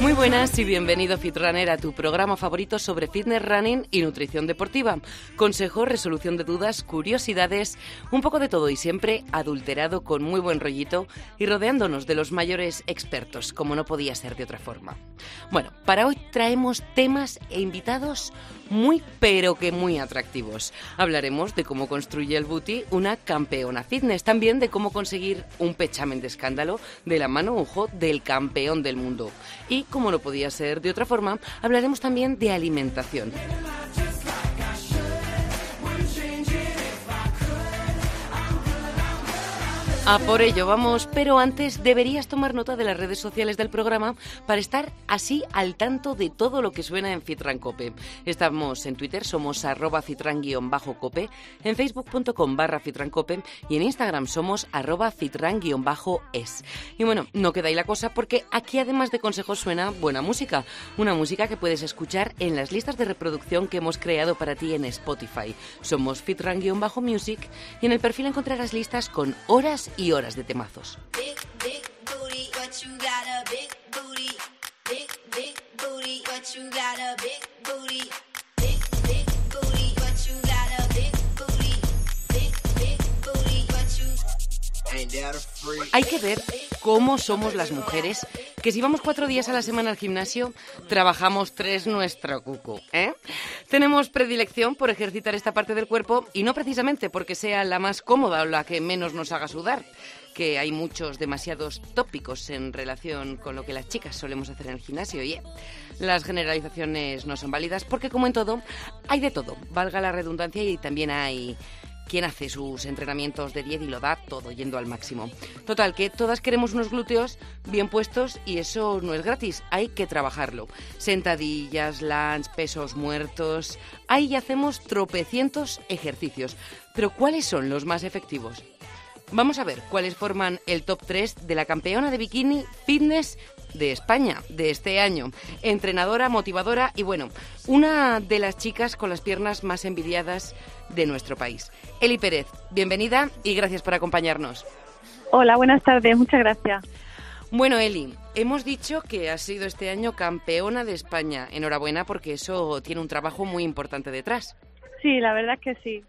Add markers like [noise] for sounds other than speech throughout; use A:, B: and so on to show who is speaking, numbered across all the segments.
A: Muy buenas y bienvenido Fitrunner a tu programa favorito sobre fitness running y nutrición deportiva. Consejos, resolución de dudas, curiosidades, un poco de todo y siempre adulterado con muy buen rollito y rodeándonos de los mayores expertos, como no podía ser de otra forma. Bueno, para hoy traemos temas e invitados muy pero que muy atractivos. Hablaremos de cómo construye el booty una campeona fitness, también de cómo conseguir un pechamen de escándalo de la mano, ojo, del campeón del mundo. Y como no podía ser de otra forma, hablaremos también de alimentación. A por ello vamos, pero antes deberías tomar nota de las redes sociales del programa para estar así al tanto de todo lo que suena en Fitran Cope. Estamos en Twitter, somos arroba fitran-cope, en facebook.com barra fitrancope y en Instagram somos arroba fitran-es. Y bueno, no queda ahí la cosa porque aquí además de consejos suena buena música, una música que puedes escuchar en las listas de reproducción que hemos creado para ti en Spotify. Somos fitran-music y en el perfil encontrarás listas con horas y horas de temazos. Hay que ver cómo somos las mujeres, que si vamos cuatro días a la semana al gimnasio, trabajamos tres nuestra cuco. ¿eh? Tenemos predilección por ejercitar esta parte del cuerpo y no precisamente porque sea la más cómoda o la que menos nos haga sudar, que hay muchos demasiados tópicos en relación con lo que las chicas solemos hacer en el gimnasio. Y las generalizaciones no son válidas porque, como en todo, hay de todo, valga la redundancia, y también hay quien hace sus entrenamientos de 10 y lo da todo yendo al máximo. Total, que todas queremos unos glúteos bien puestos y eso no es gratis, hay que trabajarlo. Sentadillas, lunge, pesos muertos, ahí hacemos tropecientos ejercicios. Pero ¿cuáles son los más efectivos? Vamos a ver cuáles forman el top 3 de la campeona de bikini fitness de España de este año. Entrenadora, motivadora y bueno, una de las chicas con las piernas más envidiadas de nuestro país. Eli Pérez, bienvenida y gracias por acompañarnos.
B: Hola, buenas tardes, muchas gracias.
A: Bueno, Eli, hemos dicho que has sido este año campeona de España. Enhorabuena porque eso tiene un trabajo muy importante detrás.
B: Sí, la verdad es que sí.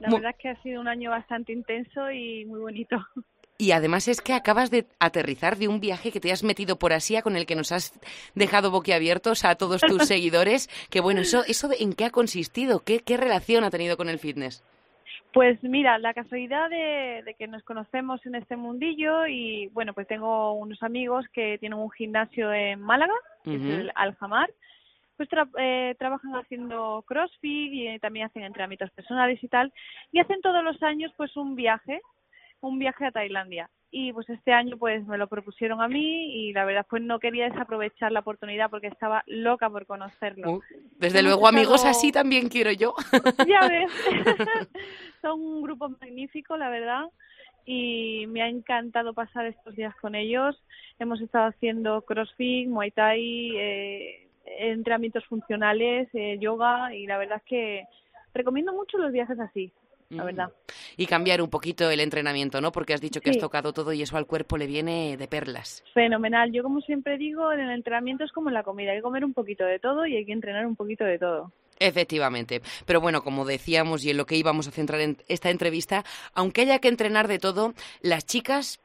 B: La verdad es que ha sido un año bastante intenso y muy bonito. [laughs]
A: Y además es que acabas de aterrizar de un viaje que te has metido por Asia con el que nos has dejado boquiabiertos a todos tus [laughs] seguidores. Que bueno, eso, eso en qué ha consistido, ¿Qué, qué relación ha tenido con el fitness.
B: Pues mira, la casualidad de, que nos conocemos en este mundillo y bueno, pues tengo unos amigos que tienen un gimnasio en Málaga, que es el Aljamar, pues eh, trabajan haciendo CrossFit y también hacen entrenamientos personales y tal, y hacen todos los años pues un viaje un viaje a Tailandia y pues este año pues me lo propusieron a mí y la verdad pues no quería desaprovechar la oportunidad porque estaba loca por conocerlo.
A: Uh, desde luego amigos así también quiero yo. [laughs]
B: Ya ves, [laughs] son un grupo magnífico la verdad y me ha encantado pasar estos días con ellos. Hemos estado haciendo crossfit, muay thai, eh, entrenamientos funcionales, eh, yoga y la verdad es que recomiendo mucho los viajes así la verdad.
A: Y cambiar un poquito el entrenamiento, ¿no? Porque has dicho que has tocado todo y eso al cuerpo le viene de perlas.
B: Fenomenal. Yo como siempre digo, en el entrenamiento es como en la comida, hay que comer un poquito de todo y hay que entrenar un poquito de todo.
A: Efectivamente. Pero bueno, como decíamos y en lo que íbamos a centrar en esta entrevista, aunque haya que entrenar de todo, las chicas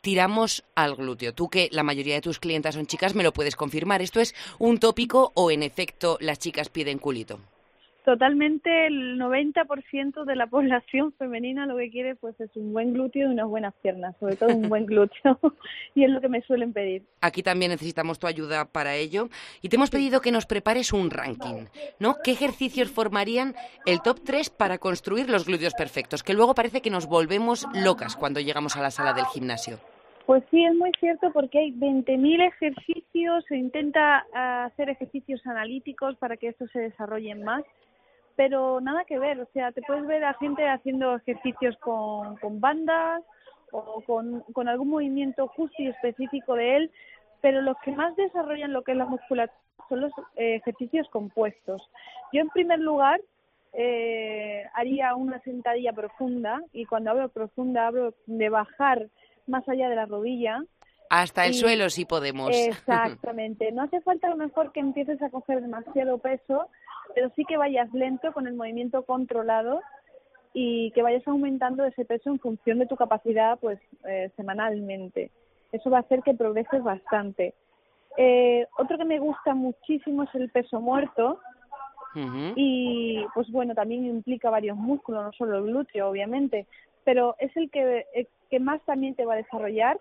A: tiramos al glúteo. Tú que la mayoría de tus clientas son chicas, me lo puedes confirmar. ¿Esto es un tópico o en efecto las chicas piden culito?
B: Totalmente el 90% de la [laughs] población femenina lo que quiere pues es un buen glúteo y unas buenas piernas, sobre todo un buen glúteo [laughs] y es lo que me suelen pedir.
A: Aquí también necesitamos tu ayuda para ello y te hemos pedido que nos prepares un ranking, ¿no? ¿Qué ejercicios formarían el top 3 para construir los glúteos perfectos? Que luego parece que nos volvemos locas cuando llegamos a la sala del gimnasio.
B: Pues sí, es muy cierto porque hay 20.000 ejercicios, se intenta ah, hacer ejercicios analíticos para que estos se desarrollen más pero nada que ver, o sea, te puedes ver a gente haciendo ejercicios con, con bandas o con, con algún movimiento justo y específico de él, pero los que más desarrollan lo que es la musculatura son los eh, ejercicios compuestos. Yo, en primer lugar, eh, haría una sentadilla profunda y cuando hablo profunda hablo de bajar más allá de la rodilla.
A: Hasta el suelo si podemos. [laughs]
B: Exactamente. No hace falta a lo mejor que empieces a coger demasiado peso, pero sí que vayas lento con el movimiento controlado y que vayas aumentando ese peso en función de tu capacidad pues eh, semanalmente. Eso va a hacer que progreses bastante. Eh, otro que me gusta muchísimo es el peso muerto, y pues bueno, también implica varios músculos, no solo el glúteo, obviamente, pero es el que, que más también te va a desarrollar.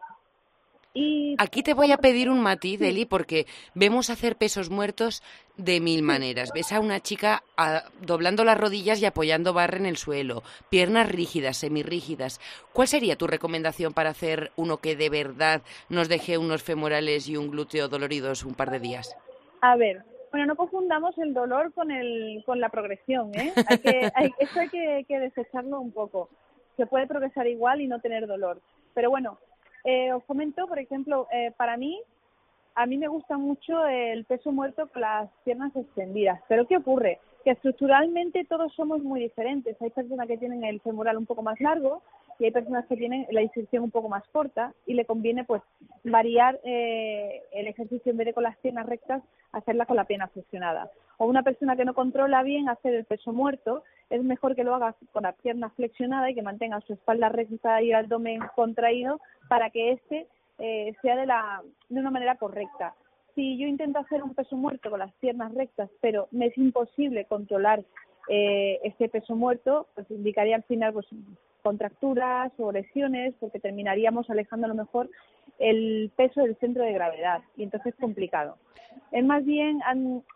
A: Y Aquí te voy a pedir un matiz, Eli, porque vemos hacer pesos muertos de mil maneras. Ves a una chica ah, doblando las rodillas y apoyando barra en el suelo, piernas rígidas, semirrígidas. ¿Cuál sería tu recomendación para hacer uno que de verdad nos deje unos femorales y un glúteo doloridos un par de días?
B: A ver, bueno, no confundamos el dolor con, el, con la progresión, ¿eh? Hay que, eso [laughs] hay que, desecharlo un poco. Se puede progresar igual y no tener dolor. Pero bueno, eh, os comento, por ejemplo, eh, para mí, a mí me gusta mucho el peso muerto con las piernas extendidas. Pero ¿qué ocurre? Que estructuralmente todos somos muy diferentes. Hay personas que tienen el femoral un poco más largo, y hay personas que tienen la inserción un poco más corta y le conviene pues variar eh, el ejercicio en vez de con las piernas rectas hacerla con la pierna flexionada. O una persona que no controla bien hacer el peso muerto es mejor que lo haga con la pierna flexionada y que mantenga su espalda recta y el abdomen contraído para que este eh, sea de la de una manera correcta. Si yo intento hacer un peso muerto con las piernas rectas pero me es imposible controlar eh, este peso muerto, pues indicaría al final pues contracturas o lesiones, porque terminaríamos alejando a lo mejor el peso del centro de gravedad y entonces es complicado. Es más bien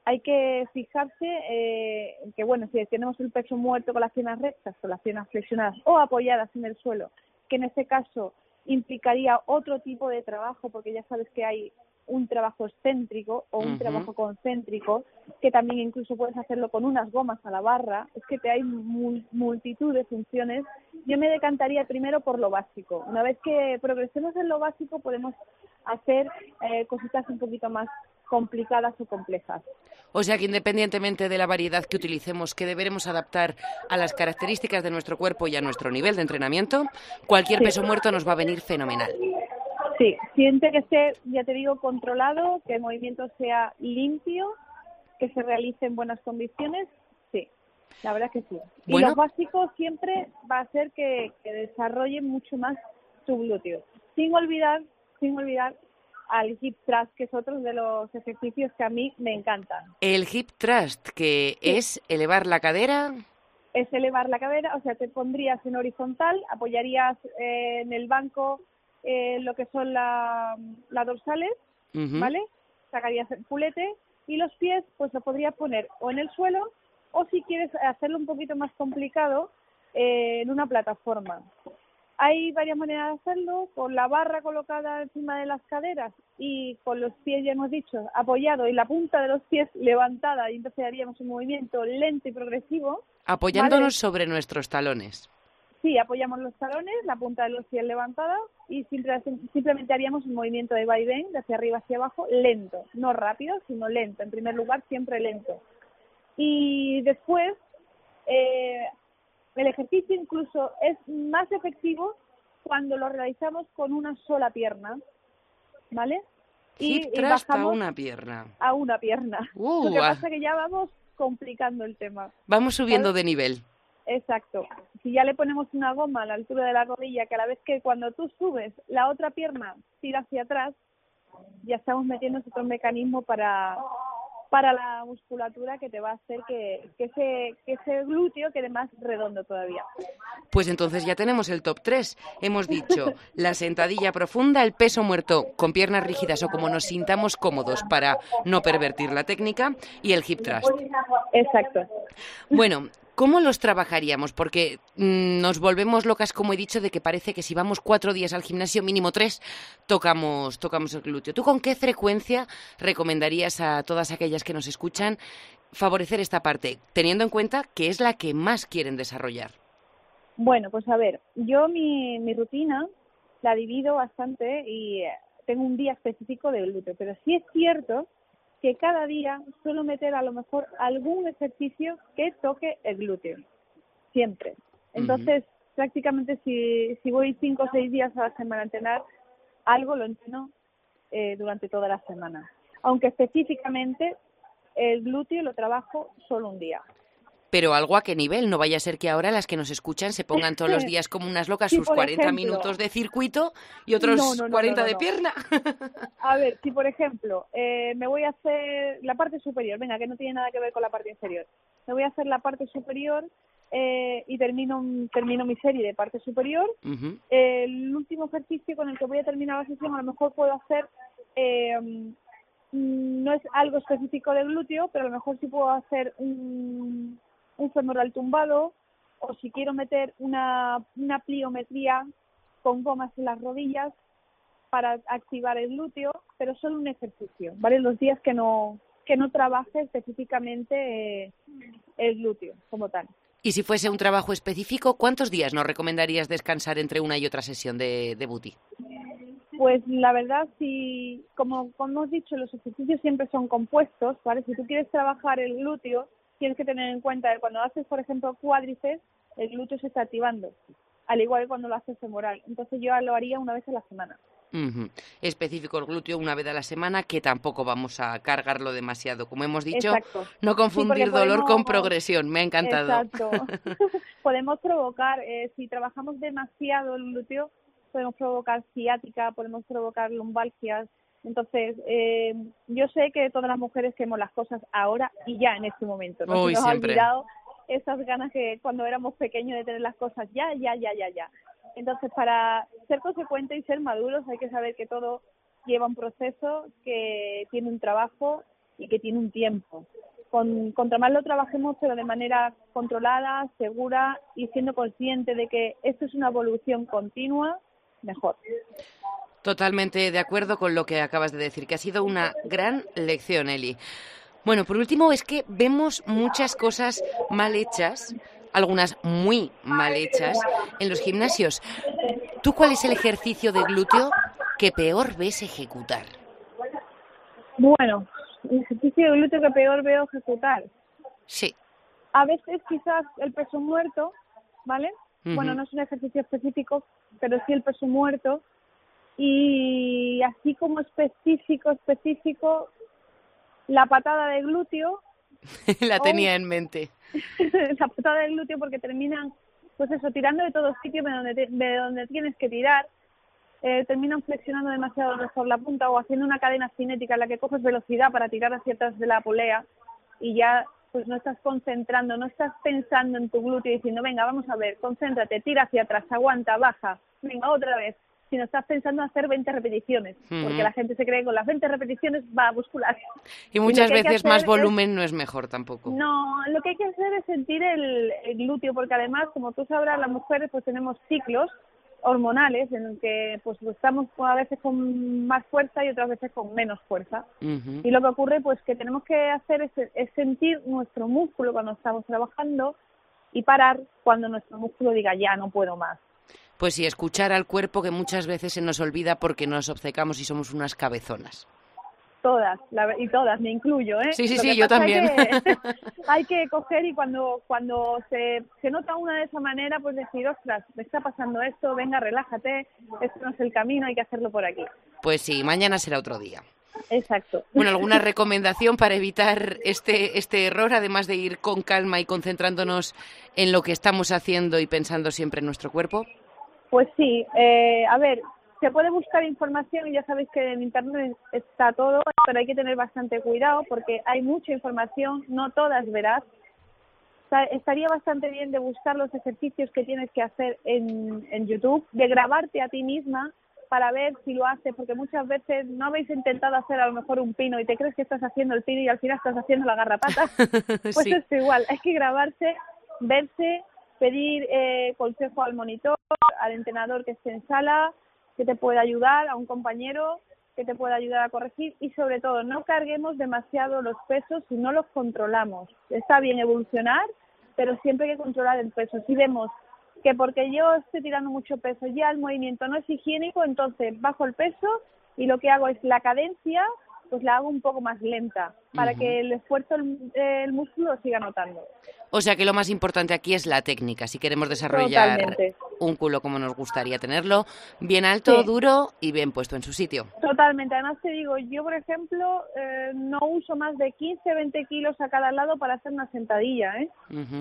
B: hay que fijarse eh, que bueno si tenemos el peso muerto con las piernas rectas, con las piernas flexionadas o apoyadas en el suelo, que en este caso implicaría otro tipo de trabajo porque ya sabes que hay un trabajo excéntrico o un trabajo concéntrico, que también incluso puedes hacerlo con unas gomas a la barra, es que te hay multitud de funciones. Yo me decantaría primero por lo básico. Una vez que progresemos en lo básico podemos hacer eh, cositas un poquito más complicadas o complejas.
A: O sea que independientemente de la variedad que utilicemos, que deberemos adaptar a las características de nuestro cuerpo y a nuestro nivel de entrenamiento, cualquier peso muerto nos va a venir fenomenal.
B: Sí, siente que esté, ya te digo, controlado, que el movimiento sea limpio, que se realice en buenas condiciones, sí, la verdad que sí. Y lo básico siempre va a ser que, desarrolle mucho más su glúteo, sin olvidar, sin olvidar al hip thrust, que es otro de los ejercicios que a mí me encantan.
A: El hip thrust, que es elevar la cadera.
B: Es elevar la cadera, o sea, te pondrías en horizontal, apoyarías eh, en el banco eh, lo que son las dorsales, ¿vale? Sacarías el pulete y los pies pues lo podrías poner o en el suelo o si quieres hacerlo un poquito más complicado eh, en una plataforma. Hay varias maneras de hacerlo, con la barra colocada encima de las caderas y con los pies, ya hemos dicho, apoyado y la punta de los pies levantada y entonces haríamos un movimiento lento y progresivo.
A: Apoyándonos sobre nuestros talones.
B: Sí, apoyamos los talones, la punta de los pies levantada y simplemente haríamos un movimiento de vaivén de hacia arriba hacia abajo lento, no rápido, sino lento. En primer lugar, siempre lento. Y después, eh, el ejercicio incluso es más efectivo cuando lo realizamos con una sola pierna, ¿vale?
A: Y, bajamos a una pierna.
B: A una pierna. Uh, lo que pasa es que ya vamos complicando el tema.
A: Vamos subiendo de nivel.
B: Exacto. Si ya le ponemos una goma a la altura de la rodilla, que a la vez que cuando tú subes la otra pierna tira hacia atrás, ya estamos metiendo otro mecanismo para, para la musculatura que te va a hacer que, que, ese, que ese glúteo quede más redondo todavía.
A: Pues entonces ya tenemos el top 3. Hemos dicho [laughs] la sentadilla profunda, el peso muerto con piernas rígidas o como nos sintamos cómodos para no pervertir la técnica y el hip thrust.
B: Exacto.
A: Bueno, ¿Cómo los trabajaríamos? Porque mm, nos volvemos locas, como he dicho, de que parece que si vamos cuatro días al gimnasio, mínimo tres, tocamos, tocamos el glúteo. ¿Tú con qué frecuencia recomendarías a todas aquellas que nos escuchan favorecer esta parte, teniendo en cuenta que es la que más quieren desarrollar?
B: Bueno, pues a ver, yo mi, mi rutina la divido bastante y tengo un día específico de glúteo, pero sí es cierto que cada día suelo meter a lo mejor algún ejercicio que toque el glúteo, siempre. Entonces, prácticamente si, si voy cinco o seis días a la semana a entrenar, algo lo entreno eh, durante toda la semana. Aunque específicamente el glúteo lo trabajo solo un día.
A: Pero algo a qué nivel, no vaya a ser que ahora las que nos escuchan se pongan todos los [laughs] días como unas locas sus 40 minutos de circuito y otros 40 de pierna.
B: A ver, [laughs] si por ejemplo eh, me voy a hacer la parte superior, venga, que no tiene nada que ver con la parte inferior, me voy a hacer la parte superior eh, y termino, termino mi serie de parte superior. el último ejercicio con el que voy a terminar la sesión, a lo mejor puedo hacer, eh, no es algo específico del glúteo, pero a lo mejor sí puedo hacer un, un femoral tumbado o si quiero meter una, una pliometría con gomas en las rodillas para activar el glúteo, pero solo un ejercicio, ¿vale? Los días que no que no trabaje específicamente eh, el glúteo como tal.
A: Y si fuese un trabajo específico, ¿cuántos días nos recomendarías descansar entre una y otra sesión de, de booty?
B: Pues la verdad, si, como, como hemos dicho, los ejercicios siempre son compuestos, ¿vale? Si tú quieres trabajar el glúteo, tienes que tener en cuenta que cuando haces, por ejemplo, cuádriceps, el glúteo se está activando, al igual que cuando lo haces femoral. Entonces yo lo haría una vez a la semana.
A: Específico el glúteo una vez a la semana, que tampoco vamos a cargarlo demasiado. Como hemos dicho, no confundir dolor con progresión. Me ha encantado.
B: Exacto. [laughs] [laughs] podemos provocar, eh, si trabajamos demasiado el glúteo, podemos provocar ciática, podemos provocar lumbalgias, entonces, eh, yo sé que todas las mujeres queremos las cosas ahora y ya en este momento.
A: ¿no? nos ha
B: olvidado esas ganas que cuando éramos pequeños de tener las cosas ya, ya, ya, ya, ya. Entonces, para ser consecuentes y ser maduros hay que saber que todo lleva un proceso, que tiene un trabajo y que tiene un tiempo. Con, contra más lo trabajemos, pero de manera controlada, segura y siendo consciente de que esto es una evolución continua, mejor.
A: Totalmente de acuerdo con lo que acabas de decir, que ha sido una gran lección, Eli. Bueno, por último, es que vemos muchas cosas mal hechas, algunas muy mal hechas, en los gimnasios. ¿Tú cuál es el ejercicio de glúteo que peor ves ejecutar?
B: Bueno, el ejercicio de glúteo que peor veo ejecutar.
A: Sí.
B: A veces quizás el peso muerto, ¿vale? Bueno, no es un ejercicio específico, pero sí el peso muerto, y así como específico, específico, la patada de glúteo. [laughs]
A: la tenía en mente. [laughs]
B: la patada de glúteo porque terminan, pues eso, tirando de todos sitios de donde, de donde tienes que tirar. Eh, terminan flexionando demasiado mejor la punta o haciendo una cadena cinética en la que coges velocidad para tirar hacia atrás de la polea y ya pues no estás concentrando, no estás pensando en tu glúteo diciendo, venga, vamos a ver, concéntrate, tira hacia atrás, aguanta, baja, venga, otra vez, sino estás pensando en hacer 20 repeticiones, porque la gente se cree que con las 20 repeticiones va a muscular.
A: Y muchas veces más volumen no es mejor tampoco.
B: No, lo que hay que hacer es sentir el, glúteo, porque además, como tú sabrás, las mujeres pues tenemos ciclos hormonales en el que pues estamos a veces con más fuerza y otras veces con menos fuerza. Y lo que ocurre pues que tenemos que hacer es, es sentir nuestro músculo cuando estamos trabajando y parar cuando nuestro músculo diga ya no puedo más
A: pues sí, escuchar al cuerpo que muchas veces se nos olvida porque nos obcecamos y somos unas cabezonas.
B: Todas, y todas, me incluyo, ¿eh?
A: Sí, sí, sí, yo también. [laughs] [laughs]
B: Hay que, coger y cuando, cuando se, se nota una de esa manera, pues decir, ostras, me está pasando esto, venga, relájate, esto no es el camino, hay que hacerlo por aquí.
A: Pues sí, mañana será otro día.
B: Exacto.
A: Bueno, ¿alguna [laughs] recomendación para evitar este, este error, además de ir con calma y concentrándonos en lo que estamos haciendo y pensando siempre en nuestro cuerpo?
B: Pues sí, eh, a ver, se puede buscar información y ya sabéis que en Internet está todo, pero hay que tener bastante cuidado porque hay mucha información, no todas verás. estaría bastante bien de buscar los ejercicios que tienes que hacer en, en YouTube, de grabarte a ti misma para ver si lo haces, porque muchas veces no habéis intentado hacer a lo mejor un pino y te crees que estás haciendo el pino y al final estás haciendo la garrapata. [laughs] Pues es igual, hay que grabarse, verse pedir eh, consejo al monitor, al entrenador que esté en sala, que te pueda ayudar, a un compañero que te pueda ayudar a corregir y sobre todo no carguemos demasiado los pesos si no los controlamos. Está bien evolucionar, pero siempre hay que controlar el peso. Si vemos que porque yo estoy tirando mucho peso ya el movimiento no es higiénico, entonces bajo el peso y lo que hago es la cadencia, pues la hago un poco más lenta para que el esfuerzo el, músculo siga notando.
A: O sea que lo más importante aquí es la técnica. Si queremos desarrollar un culo como nos gustaría tenerlo, bien alto, duro y bien puesto en su sitio.
B: Totalmente. Además te digo, yo por ejemplo eh, no uso más de 15, 20 kilos a cada lado para hacer una sentadilla. ¿eh?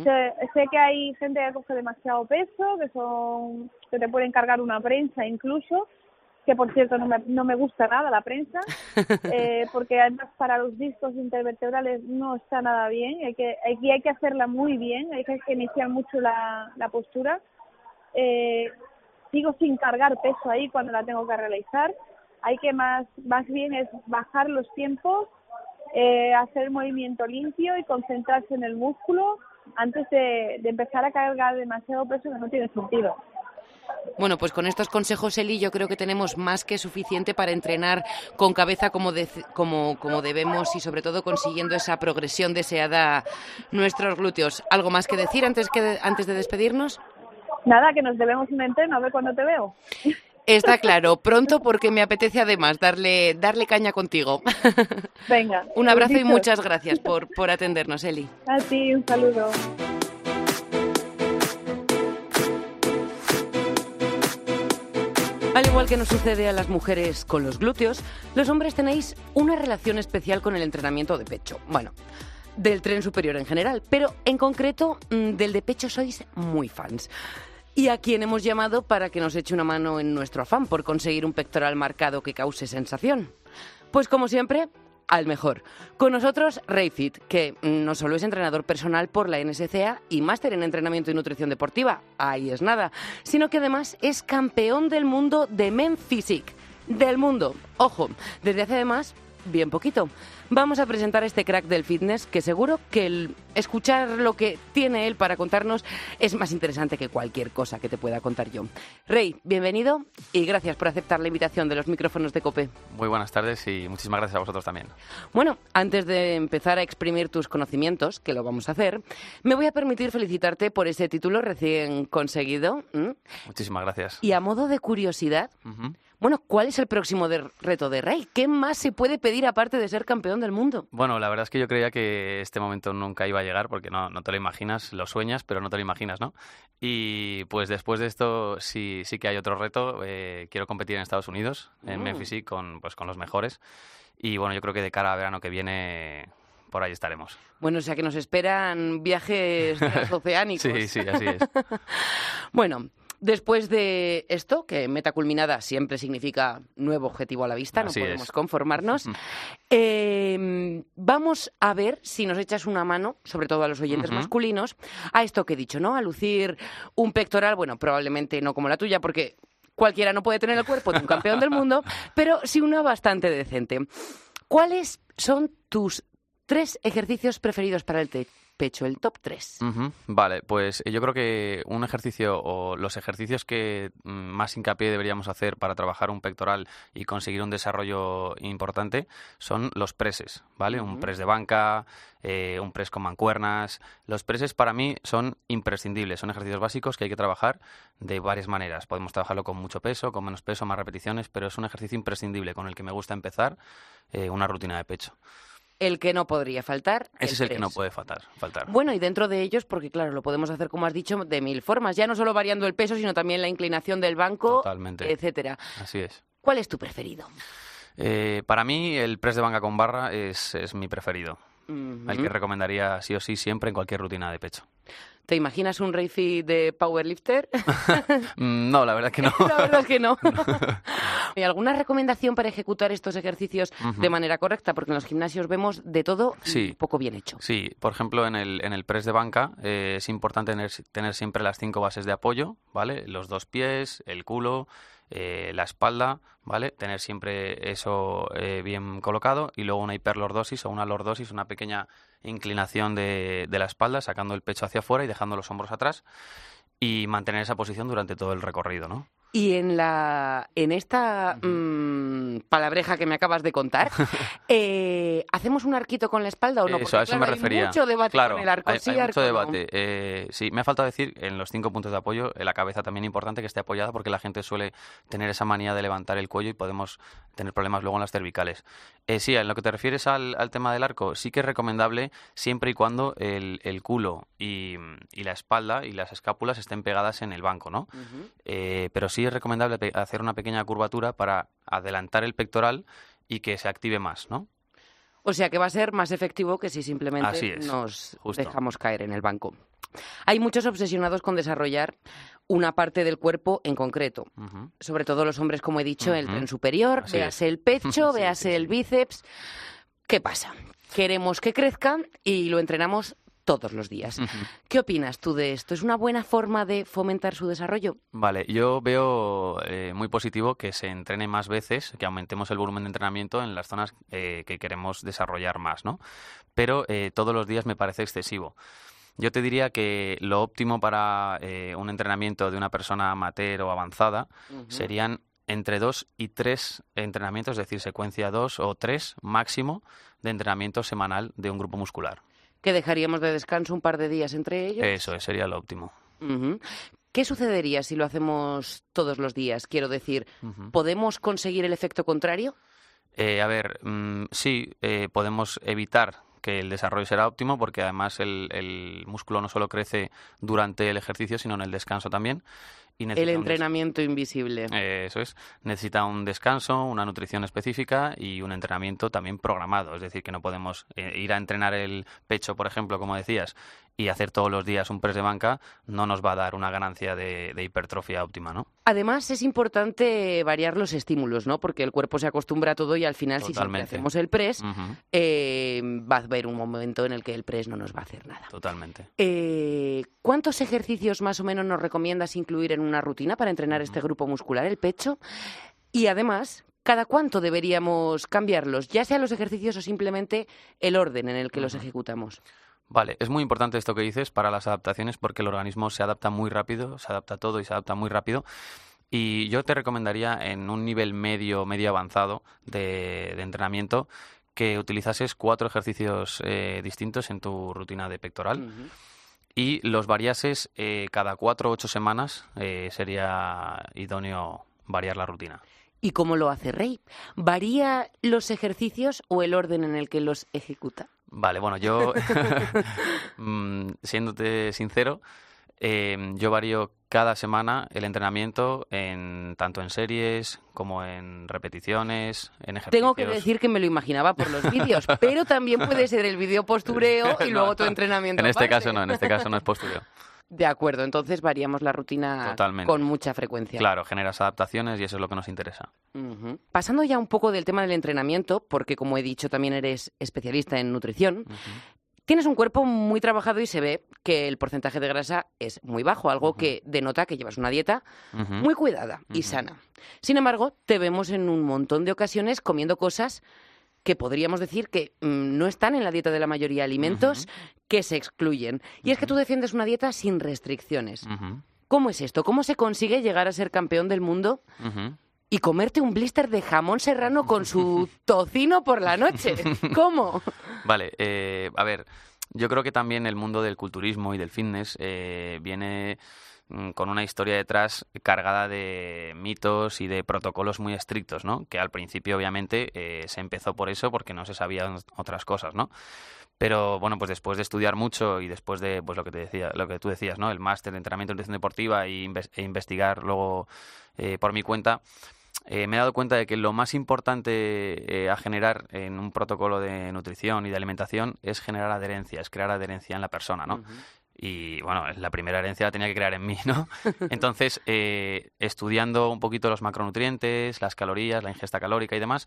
B: sé, que hay gente que coge demasiado peso, que son que te pueden cargar una prensa incluso que por cierto no me, no me gusta nada la prensa, [laughs] eh, porque además para los discos intervertebrales no está nada bien, hay que, aquí hay que hacerla muy bien, hay que iniciar mucho la, la postura. Eh, sigo sin cargar peso ahí cuando la tengo que realizar, hay que más, más bien es bajar los tiempos, eh, hacer movimiento limpio y concentrarse en el músculo antes de, de empezar a cargar demasiado peso que no tiene sentido.
A: Bueno, pues con estos consejos, Eli, yo creo que tenemos más que suficiente para entrenar con cabeza como, como, como debemos y sobre todo consiguiendo esa progresión deseada nuestros glúteos. ¿Algo más que decir antes, que antes de despedirnos?
B: Nada, que nos debemos un entreno, a ver cuándo te veo.
A: Está [laughs] claro, pronto porque me apetece además darle, darle caña contigo.
B: Venga. [laughs]
A: un abrazo y muchas gracias por, [laughs] por atendernos, Eli.
B: A ti, un saludo.
A: Al igual que nos sucede a las mujeres con los glúteos, los hombres tenéis una relación especial con el entrenamiento de pecho. Bueno, del tren superior en general, pero en concreto mm, del de pecho sois muy fans. Y a quien hemos llamado para que nos eche una mano en nuestro afán por conseguir un pectoral marcado que cause sensación. Pues como siempre, al mejor. Con nosotros, Rayfit, que no solo es entrenador personal por la NSCA y máster en entrenamiento y nutrición deportiva, ahí es nada, sino que además es campeón del mundo de Men Physique. Del mundo. Ojo, desde hace además bien poquito. Vamos a presentar a este crack del fitness que seguro que el escuchar lo que tiene él para contarnos es más interesante que cualquier cosa que te pueda contar yo. Rey, bienvenido y gracias por aceptar la invitación de los micrófonos de COPE.
C: Muy buenas tardes y muchísimas gracias a vosotros también.
A: Bueno, antes de empezar a exprimir tus conocimientos, que lo vamos a hacer, me voy a permitir felicitarte por ese título recién conseguido.
C: Muchísimas gracias.
A: Y a modo de curiosidad, bueno, ¿cuál es el próximo reto de Rey? ¿Qué más se puede pedir aparte de ser campeón del mundo?
C: Bueno, la verdad es que yo creía que este momento nunca iba a llegar porque no, no te lo imaginas, lo sueñas, pero no te lo imaginas, ¿no? Y pues después de esto sí, sí que hay otro reto. Eh, quiero competir en Estados Unidos, en mm. Memphis, con, pues, con los mejores. Y bueno, yo creo que de cara a verano que viene por ahí estaremos.
A: Bueno, o sea que nos esperan viajes [laughs] oceánicos.
C: sí, sí, así es. [laughs]
A: bueno, Después de esto, que meta culminada siempre significa nuevo objetivo a la vista, no podemos conformarnos, em, vamos a ver si nos echas una mano, sobre todo a los oyentes masculinos, a esto que he dicho, ¿no? A lucir un pectoral, bueno, probablemente no como la tuya, porque cualquiera no puede tener el cuerpo de un campeón del mundo, [laughs] pero sí una bastante decente. ¿Cuáles son tus tres ejercicios preferidos para el, pecho, el top 3.
C: Vale, pues eh, yo creo que un ejercicio o los ejercicios que mm, más hincapié deberíamos hacer para trabajar un pectoral y conseguir un desarrollo importante son los preses, ¿vale? Un press de banca, eh, un press con mancuernas. Los preses para mí son imprescindibles, son ejercicios básicos que hay que trabajar de varias maneras. Podemos trabajarlo con mucho peso, con menos peso, más repeticiones, pero es un ejercicio imprescindible con el que me gusta empezar eh, una rutina de pecho
A: el que no podría faltar.
C: Ese es el que no puede faltar, faltar.
A: Bueno, y dentro de ellos, porque claro, lo podemos hacer, como has dicho, de mil formas, ya no solo variando el peso, sino también la inclinación del banco,
C: Totalmente.
A: etcétera.
C: Así es.
A: ¿Cuál es tu preferido?
C: Eh, para mí, el press de banca con barra es, es mi preferido. El que recomendaría sí o sí siempre en cualquier rutina de pecho.
A: ¿Te imaginas un Rayfi de powerlifter? [laughs]
C: Mm, no, la verdad que no.
A: la verdad es que no. [laughs] [laughs] ¿Y alguna recomendación para ejecutar estos ejercicios de manera correcta? Porque en los gimnasios vemos de todo sí. poco bien hecho.
C: Sí, por ejemplo, en el, en el press de banca eh, es importante tener, tener siempre las cinco bases de apoyo, ¿vale? Los dos pies, el culo, eh, la espalda, ¿vale? Tener siempre eso eh, bien colocado y luego una hiperlordosis o una lordosis, una pequeña inclinación de, de, la espalda, sacando el pecho hacia afuera y dejando los hombros atrás y mantener esa posición durante todo el recorrido, ¿no?
A: Y en la en esta mm, palabreja que me acabas de contar. [laughs] Eh, ¿Hacemos un arquito con la espalda o no?
C: Eso, a eso me refería.
A: Hay mucho debate
C: claro,
A: con el arco.
C: Hay,
A: sí,
C: hay
A: arco
C: mucho
A: no.
C: debate. Eh, sí, me ha faltado decir en los cinco puntos de apoyo, la cabeza también importante que esté apoyada porque la gente suele tener esa manía de levantar el cuello y podemos tener problemas luego en las cervicales. Eh, sí, en lo que te refieres al, al, tema del arco, sí que es recomendable siempre y cuando el, el culo y, y, la espalda y las escápulas estén pegadas en el banco, ¿no? Uh -huh. eh, pero sí es recomendable hacer una pequeña curvatura para adelantar el pectoral y que se active más, ¿no?
A: O sea que va a ser más efectivo que si simplemente
C: es,
A: nos
C: justo.
A: dejamos caer en el banco. Hay muchos obsesionados con desarrollar una parte del cuerpo en concreto. Uh -huh. Sobre todo los hombres, como he dicho, uh -huh. el tren superior,
C: Así
A: véase
C: es.
A: el pecho, [laughs]
C: sí,
A: véase
C: sí,
A: el
C: sí.
A: bíceps. ¿Qué pasa? Queremos que crezca y lo entrenamos todos los días. Uh -huh. ¿Qué opinas tú de esto? ¿Es una buena forma de fomentar su desarrollo?
C: Vale, yo veo eh, muy positivo que se entrene más veces, que aumentemos el volumen de entrenamiento en las zonas eh, que queremos desarrollar más, ¿no? Pero eh, todos los días me parece excesivo. Yo te diría que lo óptimo para un entrenamiento de una persona amateur o avanzada uh -huh. serían entre dos y tres entrenamientos, es decir, secuencia dos o tres máximo de entrenamiento semanal de un grupo muscular.
A: ¿Que dejaríamos de descanso un par de días entre ellos?
C: Eso sería lo óptimo.
A: Uh -huh. ¿Qué sucedería si lo hacemos todos los días? Quiero decir, uh -huh. ¿podemos conseguir el efecto contrario?
C: Eh, a ver, mmm, sí, eh, podemos evitar que el desarrollo será óptimo porque además el, el, músculo no solo crece durante el ejercicio, sino en el descanso también.
A: Y el entrenamiento invisible.
C: Eh, eso es. Necesita un descanso, una nutrición específica y un entrenamiento también programado. Es decir, que no podemos eh, ir a entrenar el pecho, por ejemplo, como decías, y hacer todos los días un press de banca, no nos va a dar una ganancia de, de hipertrofia óptima, ¿no?
A: Además, es importante variar los estímulos, ¿no? Porque el cuerpo se acostumbra a todo y al final,
C: Totalmente.
A: si hacemos el press,
C: uh -huh.
A: eh, va a haber un momento en el que el press no nos va a hacer nada.
C: Totalmente.
A: ¿Cuántos ejercicios más o menos nos recomiendas incluir en una rutina para entrenar este grupo muscular, el pecho? Y además, ¿cada cuánto deberíamos cambiarlos? Ya sea los ejercicios o simplemente el orden en el que los ejecutamos.
C: Vale, es muy importante esto que dices para las adaptaciones porque el organismo se adapta muy rápido, se adapta a todo y se adapta muy rápido. Y yo te recomendaría en un nivel medio, medio avanzado de, de entrenamiento que utilizases cuatro ejercicios eh, distintos en tu rutina de pectoral. Uh -huh. Y los variases eh, cada cuatro o ocho semanas eh, sería idóneo variar la rutina.
A: ¿Y cómo lo hace Rey? ¿Varía los ejercicios o el orden en el que los ejecuta?
C: Vale, bueno, yo, [laughs] mm, siéndote sincero, eh, yo varío cada semana el entrenamiento en tanto en series como en repeticiones, en ejercicios.
A: Tengo que decir que me lo imaginaba por los vídeos, [laughs] pero también puede ser el vídeo postureo [laughs] y luego tu entrenamiento.
C: En este
A: aparte.
C: caso no, en este caso no es postureo. [laughs]
A: De acuerdo, entonces variamos la rutina
C: Totalmente.
A: con mucha frecuencia.
C: Claro, generas adaptaciones y eso es lo que nos interesa.
A: Uh -huh. Pasando ya un poco del tema del entrenamiento, porque como he dicho también eres especialista en nutrición, uh -huh. Tienes un cuerpo muy trabajado y se ve que el porcentaje de grasa es muy bajo, algo uh -huh. que denota que llevas una dieta muy cuidada y sana. Sin embargo, te vemos en un montón de ocasiones comiendo cosas que podríamos decir que mmm, no están en la dieta de la mayoría de alimentos que se excluyen. Y es que tú defiendes una dieta sin restricciones. ¿Cómo es esto? ¿Cómo se consigue llegar a ser campeón del mundo y comerte un blister de jamón serrano con su [laughs] tocino por la noche? [laughs] ¿Cómo?
C: Vale, eh, a ver, yo creo que también el mundo del culturismo y del fitness eh, viene mm, con una historia detrás cargada de mitos y de protocolos muy estrictos, ¿no? Que al principio, obviamente, eh, se empezó por eso porque no se sabían otras cosas, ¿no? Pero bueno, pues después de estudiar mucho y después de pues lo que te decía, lo que tú decías, ¿no? El máster de entrenamiento en nutrición deportiva e, inves investigar luego eh, por mi cuenta, eh, me he dado cuenta de que lo más importante eh, a generar en un protocolo de nutrición y de alimentación es generar adherencia, es crear adherencia en la persona, ¿no? Uh -huh. Y bueno, la primera herencia la tenía que crear en mí, ¿no? [laughs] Entonces, eh, estudiando un poquito los macronutrientes, las calorías, la ingesta calórica y demás,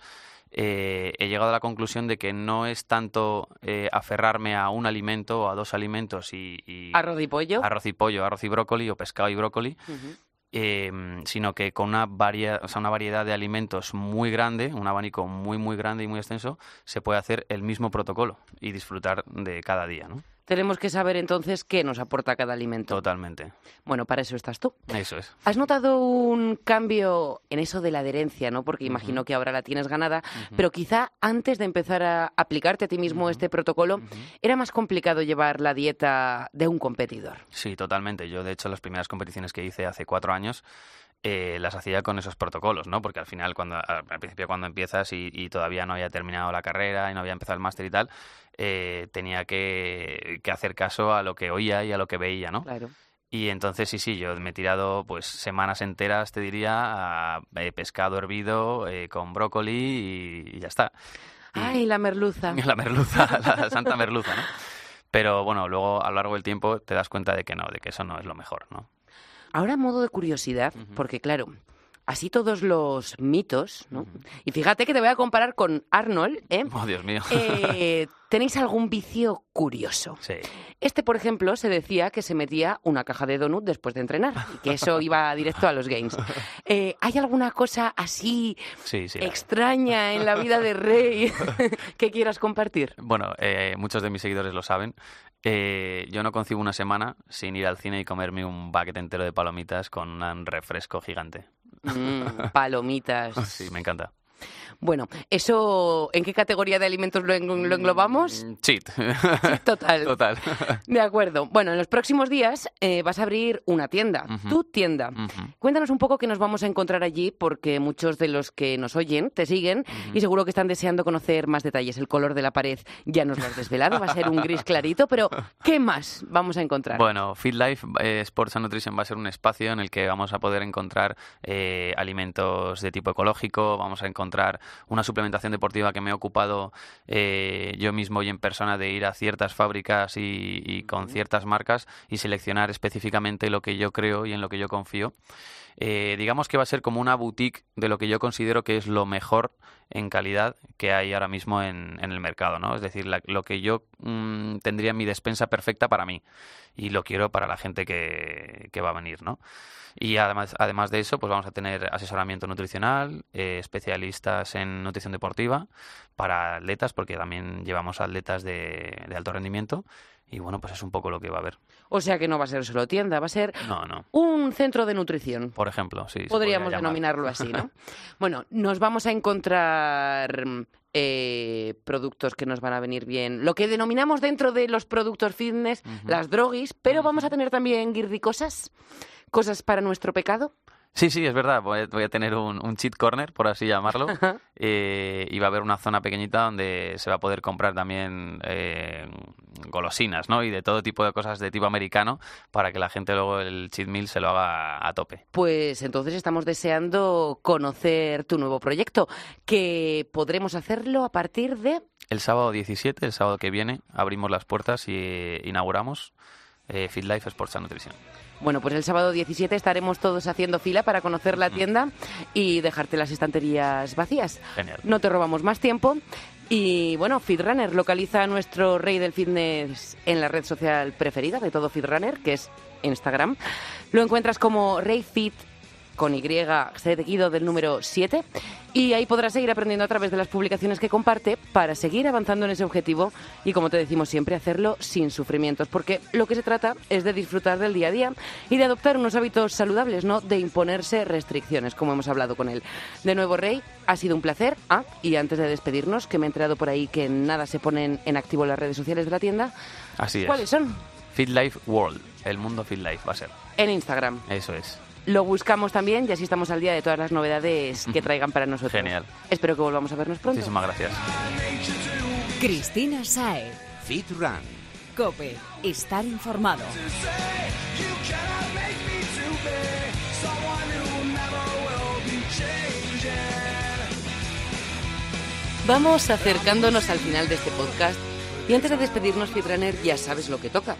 C: eh, he llegado a la conclusión de que no es tanto eh, aferrarme a un alimento o a dos alimentos y, y,
A: ¿Arroz y pollo?
C: Arroz y pollo, arroz y brócoli o pescado y brócoli. Uh -huh. Eh, sino que con una, varia, o sea, una variedad de alimentos muy grande, un abanico muy, muy grande y muy extenso, se puede hacer el mismo protocolo y disfrutar de cada día, ¿no?
A: Tenemos que saber entonces qué nos aporta cada alimento.
C: Totalmente.
A: Bueno, para eso estás tú.
C: Eso es.
A: ¿Has notado un cambio en eso de la adherencia, no? Porque imagino que ahora la tienes ganada, pero quizá antes de empezar a aplicarte a ti mismo este protocolo, era más complicado llevar la dieta de un competidor.
C: Sí, totalmente. Yo, de hecho, las primeras competiciones que hice hace cuatro años eh, las hacía con esos protocolos, ¿no? Porque al final, cuando al principio cuando empiezas y, todavía no había terminado la carrera y no había empezado el máster y tal, eh, tenía que, que, hacer caso a lo que oía y a lo que veía, ¿no?
A: Claro.
C: Y entonces sí, sí, yo me he tirado pues semanas enteras, te diría, a eh, pescado hervido con brócoli y, ya está.
A: Ay, la merluza. [laughs]
C: La merluza, la santa merluza, ¿no? Pero bueno, luego a lo largo del tiempo te das cuenta de que no, de que eso no es lo mejor, ¿no?
A: Ahora, modo de curiosidad, porque claro, así todos los mitos, ¿no? Y fíjate que te voy a comparar con Arnold, ¿eh?
C: Oh, Dios mío.
A: Eh, [laughs] ¿Tenéis algún vicio curioso?
C: Sí.
A: Este, por ejemplo, se decía que se metía una caja de donut después de entrenar y que eso iba directo a los games. Eh, ¿Hay alguna cosa así extraña en la vida de Rey [laughs] que quieras compartir?
C: Bueno, eh, muchos de mis seguidores lo saben. Eh, yo no concibo una semana sin ir al cine y comerme un paquete entero de palomitas con un refresco gigante.
A: Mm, palomitas. [laughs]
C: sí, me encanta.
A: Bueno, ¿eso en qué categoría de alimentos lo, englobamos?
C: Mm, cheat.
A: total. [laughs]
C: Total.
A: De acuerdo. Bueno, en los próximos días eh, vas a abrir una tienda, tu tienda. Cuéntanos un poco qué nos vamos a encontrar allí, porque muchos de los que nos oyen te siguen y seguro que están deseando conocer más detalles. El color de la pared ya nos lo has desvelado, va a ser un gris clarito, pero ¿qué más vamos a encontrar?
C: Bueno, Feed Life eh, Sports and Nutrition va a ser un espacio en el que vamos a poder encontrar eh, alimentos de tipo ecológico, vamos a encontrar una suplementación deportiva que me he ocupado eh, yo mismo y en persona de ir a ciertas fábricas y, con ciertas marcas y seleccionar específicamente lo que yo creo y en lo que yo confío. Eh, digamos que va a ser como una boutique de lo que yo considero que es lo mejor en calidad que hay ahora mismo en, el mercado, ¿no? Es decir, lo que yo mm, tendría mi despensa perfecta para mí y lo quiero para la gente que, que va a venir, ¿no? Y además, además de eso, pues vamos a tener asesoramiento nutricional, eh, especialistas en nutrición deportiva para atletas, porque también llevamos atletas de, alto rendimiento. Y bueno, pues es un poco lo que va a haber.
A: O sea que no va a ser solo tienda, va a ser
C: no, no.
A: un centro de nutrición.
C: Por ejemplo, sí.
A: Podríamos denominarlo así, ¿no? [laughs] bueno, nos vamos a encontrar eh, productos que nos van a venir bien. Lo que denominamos dentro de los productos fitness, las droguis, pero vamos a tener también guirricosas cosas para nuestro pecado?
C: Sí, sí, es verdad. Voy a, tener un, cheat corner, por así llamarlo. [laughs] Eh, y va a haber una zona pequeñita donde se va a poder comprar también eh, golosinas, ¿no? Y de todo tipo de cosas de tipo americano para que la gente luego el cheat meal se lo haga a tope.
A: Pues entonces estamos deseando conocer tu nuevo proyecto, que podremos hacerlo a partir de...
C: El sábado 17, el sábado que viene, abrimos las puertas y inauguramos eh, Fit Life Sports and Nutrition.
A: Bueno, pues el sábado 17 estaremos todos haciendo fila para conocer la tienda y dejarte las estanterías vacías.
C: Genial.
A: No te robamos más tiempo. Y bueno, FitRunner localiza a nuestro rey del fitness en la red social preferida de todo FitRunner, que es Instagram. Lo encuentras como Rey Fit con Y seguido del número 7 y ahí podrás seguir aprendiendo a través de las publicaciones que comparte para seguir avanzando en ese objetivo y como te decimos siempre hacerlo sin sufrimientos porque lo que se trata es de disfrutar del día a día y de adoptar unos hábitos saludables, no de imponerse restricciones como hemos hablado con él. De nuevo Rey, ha sido un placer. Ah, y antes de despedirnos, que me he enterado por ahí que nada se ponen en activo las redes sociales de la tienda.
C: Así es.
A: ¿Cuáles son?
C: Fit Life World, el mundo Fit Life va a ser.
A: En Instagram.
C: Eso es.
A: Lo buscamos también y así estamos al día de todas las novedades que traigan para nosotros.
C: Genial.
A: Espero que volvamos a vernos pronto.
C: Muchísimas gracias.
D: Cristina Sae.
E: Fit Run.
D: Cope. Estar informado.
A: Vamos acercándonos al final de este podcast y antes de despedirnos, Fitrunner, ya sabes lo que toca.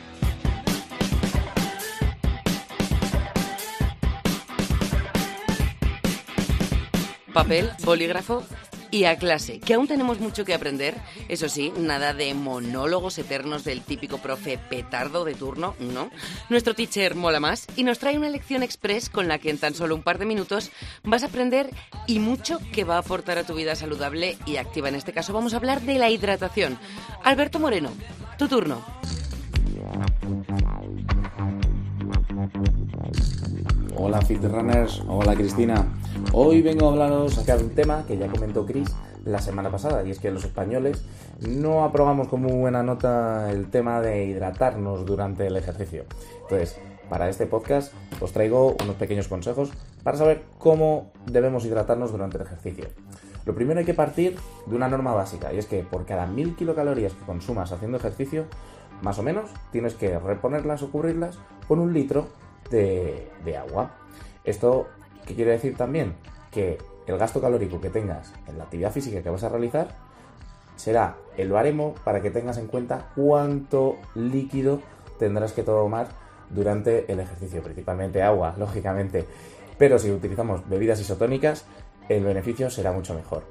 A: papel, bolígrafo y a clase, que aún tenemos mucho que aprender. Eso sí, nada de monólogos eternos del típico profe petardo de turno, no. Nuestro teacher mola más y nos trae una lección express con la que en tan solo un par de minutos vas a aprender y mucho que va a aportar a tu vida saludable y activa. En este caso vamos a hablar de la hidratación. Alberto Moreno, tu turno.
E: Hola Fitrunners, hola Cristina. Hoy vengo a hablaros acerca de un tema que ya comentó Chris la semana pasada y es que los españoles no aprobamos con muy buena nota el tema de hidratarnos durante el ejercicio. Entonces, para este podcast os traigo unos pequeños consejos para saber cómo debemos hidratarnos durante el ejercicio. Lo primero hay que partir de una norma básica y es que por cada 1000 kilocalorías que consumas haciendo ejercicio, más o menos tienes que reponerlas o cubrirlas con un litro de, agua. Esto, ¿qué quiere decir también? Que el gasto calórico que tengas en la actividad física que vas a realizar será el baremo para que tengas en cuenta cuánto líquido tendrás que tomar durante el ejercicio, principalmente agua, [laughs] lógicamente. Pero si utilizamos bebidas isotónicas, el beneficio será mucho mejor.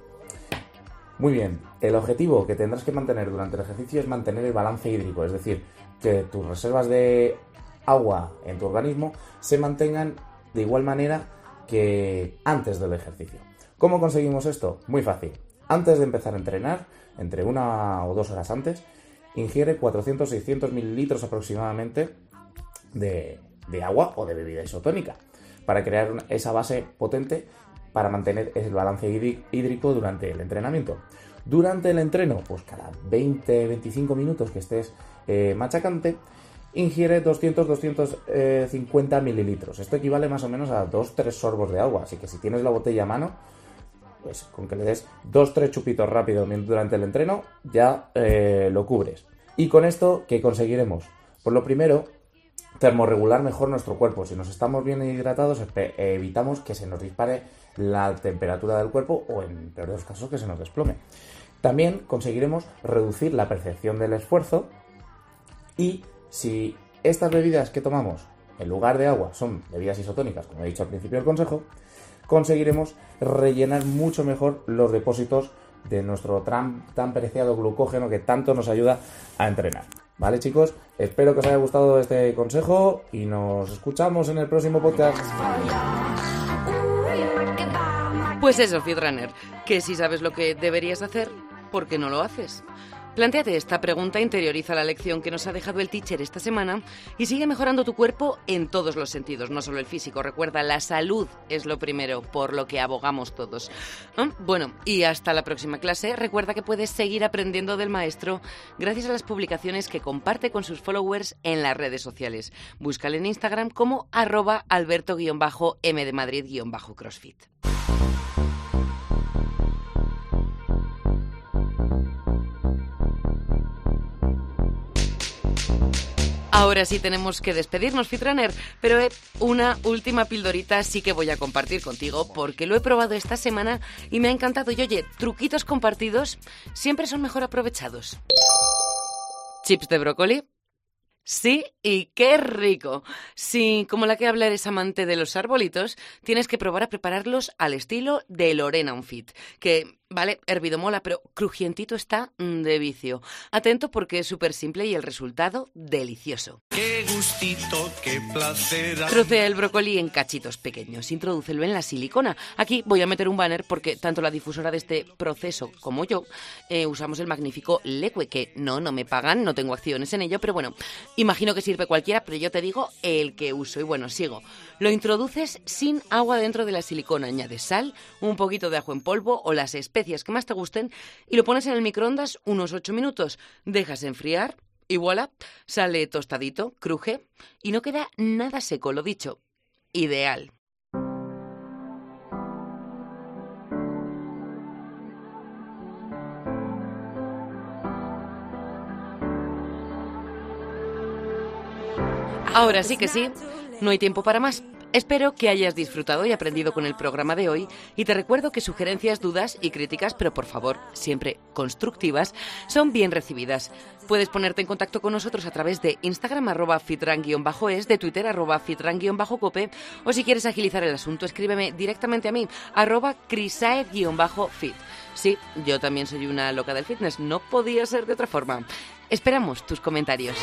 E: Muy bien, el objetivo que tendrás que mantener durante el ejercicio es mantener el balance hídrico, es decir, que tus reservas de agua en tu organismo se mantengan de igual manera que antes del ejercicio. ¿Cómo conseguimos esto? Muy fácil. Antes de empezar a entrenar, entre una o dos horas antes, ingiere 400-600 mililitros aproximadamente de, de agua o de bebida isotónica para crear esa base potente para mantener el balance hídrico durante el entrenamiento. Durante el entreno, pues cada 20-25 minutos que estés eh, machacante, ingiere 200-250 mililitros. Esto equivale más o menos a 2-3 sorbos de agua, así que si tienes la botella a mano, pues con que le des 2-3 chupitos rápido durante el entreno, ya eh, lo cubres. Y con esto, ¿qué conseguiremos? Pues lo primero, termorregular mejor nuestro cuerpo. Si nos estamos bien hidratados, evitamos que se nos dispare la temperatura del cuerpo o en peores casos que se nos desplome. También conseguiremos reducir la percepción del esfuerzo y si estas bebidas que tomamos en lugar de agua son bebidas isotónicas, como he dicho al principio del consejo, conseguiremos rellenar mucho mejor los depósitos de nuestro tan, preciado glucógeno que tanto nos ayuda a entrenar. ¿Vale chicos? Espero que os haya gustado este consejo y nos escuchamos en el próximo podcast.
A: Pues eso, Fitrunner, que si sabes lo que deberías hacer, ¿por qué no lo haces? Plantéate esta pregunta, interioriza la lección que nos ha dejado el teacher esta semana y sigue mejorando tu cuerpo en todos los sentidos, no solo el físico. Recuerda, la salud es lo primero, por lo que abogamos todos. Bueno, y hasta la próxima clase. Recuerda que puedes seguir aprendiendo del maestro gracias a las publicaciones que comparte con sus followers en las redes sociales. Búscale en Instagram como arroba alberto-m de Madrid-crossfit. Ahora sí tenemos que despedirnos, Fitraner, pero eh, una última pildorita sí que voy a compartir contigo porque lo he probado esta semana y me ha encantado. Y oye, truquitos compartidos siempre son mejor aprovechados. Chips de brócoli. Sí, y qué rico. Si, como la que habla eres amante de los arbolitos, tienes que probar a prepararlos al estilo de Lorena Unfit, que Vale, hervido mola, pero crujientito está de vicio. Atento porque es súper simple y el resultado delicioso.
F: Qué gustito, qué placer.
A: Trocea el brócoli en cachitos pequeños, introdúcelo en la silicona. Aquí voy a meter un banner porque tanto la difusora de este proceso como yo eh, usamos el magnífico Leque, que no, no me pagan, no tengo acciones en ello, pero bueno, imagino que sirve cualquiera, pero yo te digo el que uso. Y bueno, sigo. Lo introduces sin agua dentro de la silicona, añades sal, un poquito de ajo en polvo o las especias que más te gusten y lo pones en el microondas unos 8 minutos. Dejas enfriar y voilà, sale tostadito, cruje y no queda nada seco, lo dicho. Ideal. Ahora sí que sí, no hay tiempo para más. Espero que hayas disfrutado y aprendido con el programa de hoy y te recuerdo que sugerencias, dudas y críticas, pero por favor, siempre constructivas, son bien recibidas. Puedes ponerte en contacto con nosotros a través de Instagram arroba fitran-es, de Twitter arroba fitran-cope o si quieres agilizar el asunto, escríbeme directamente a mí arroba crisaed-fit. Sí, yo también soy una loca del fitness, no podía ser de otra forma. Esperamos tus comentarios.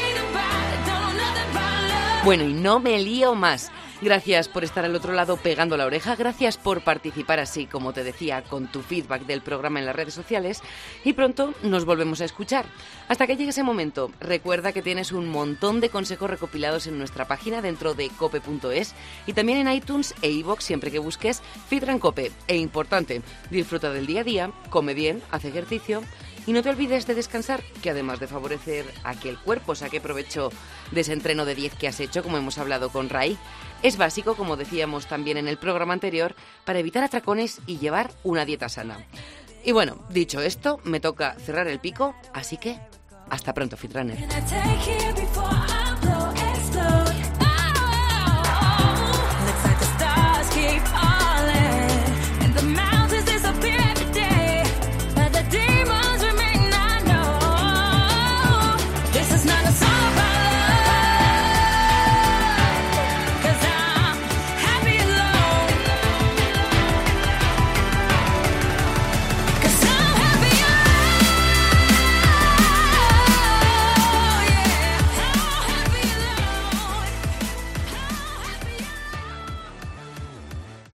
A: Bueno, y no me lío más. Gracias por estar al otro lado pegando la oreja, gracias por participar así, como te decía, con tu feedback del programa en las redes sociales y pronto nos volvemos a escuchar. Hasta que llegue ese momento, recuerda que tienes un montón de consejos recopilados en nuestra página dentro de cope.es y también en iTunes e iVoox siempre que busques Fitran Cope. E importante, disfruta del día a día, come bien, haz ejercicio y no te olvides de descansar, que además de favorecer a que el cuerpo saque provecho de ese entreno de 10 que has hecho, como hemos hablado con Ray, es básico, como decíamos también en el programa anterior, para evitar atracones y llevar una dieta sana. Y bueno, dicho esto, me toca cerrar el pico, así que hasta pronto, Fitrunner.